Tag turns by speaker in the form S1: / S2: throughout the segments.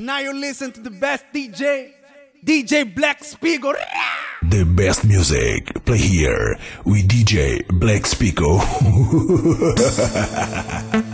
S1: Now you listen to the best DJ, DJ Black Spygo.
S2: The best music play here with DJ Black
S3: Spygo.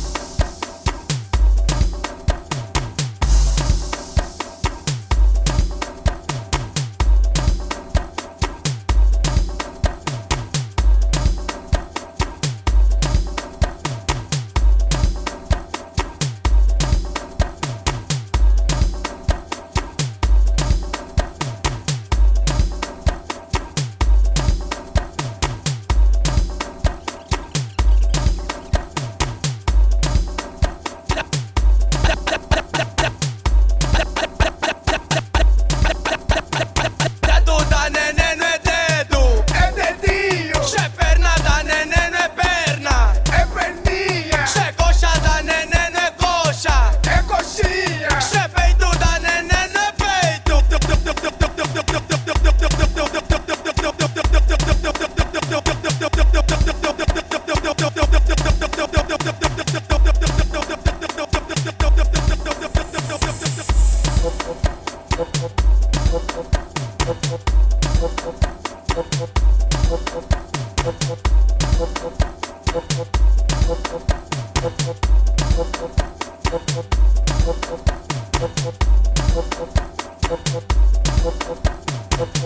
S3: Thank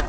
S3: you.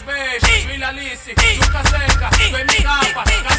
S3: meus beijos, Vila Alice, Juca Seca, do MK,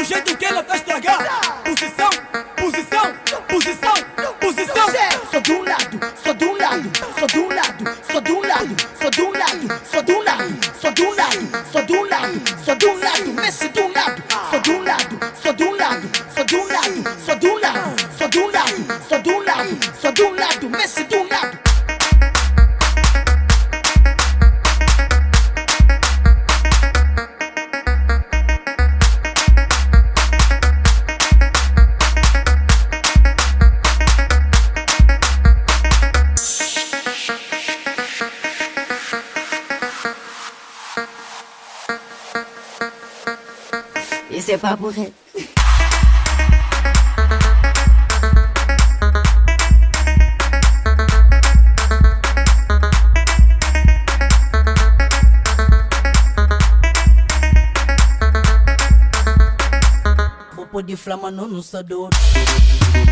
S3: do
S1: jeito que Babu hey
S4: Put the flama no no sadot.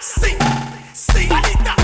S4: Sim, sim, sinta.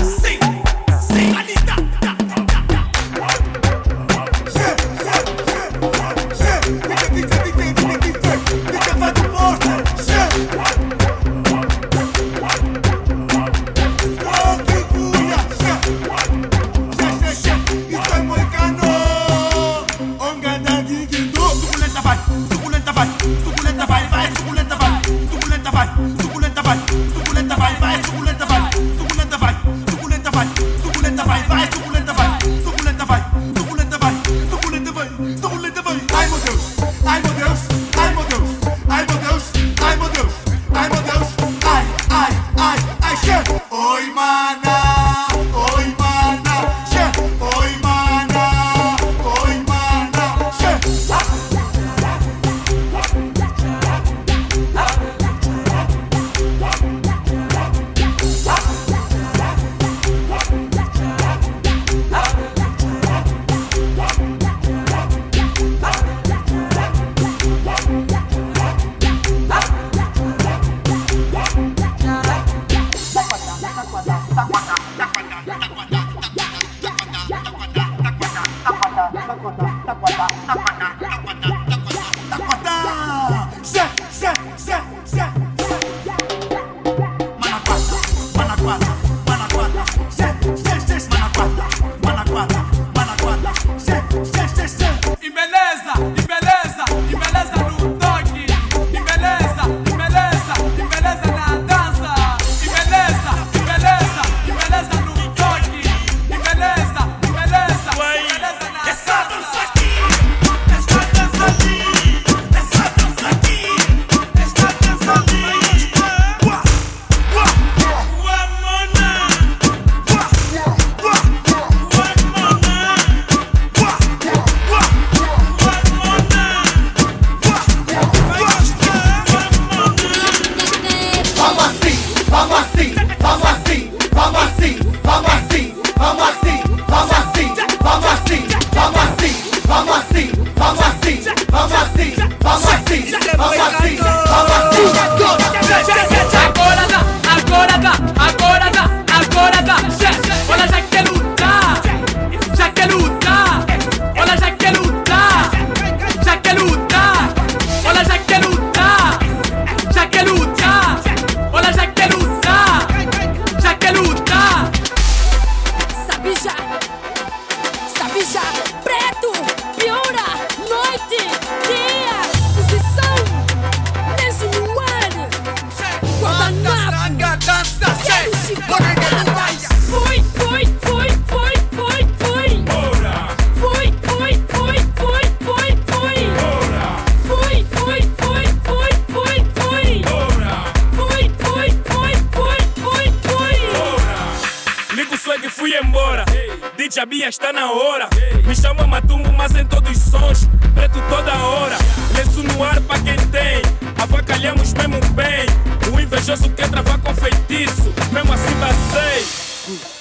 S5: Bia está na hora. Me chama Matumbo, mas em todos os sons. Preto toda hora. Lenço no ar pra quem tem. Avacalhamos mesmo bem. O invejoso quer travar com feitiço. Mesmo assim basei.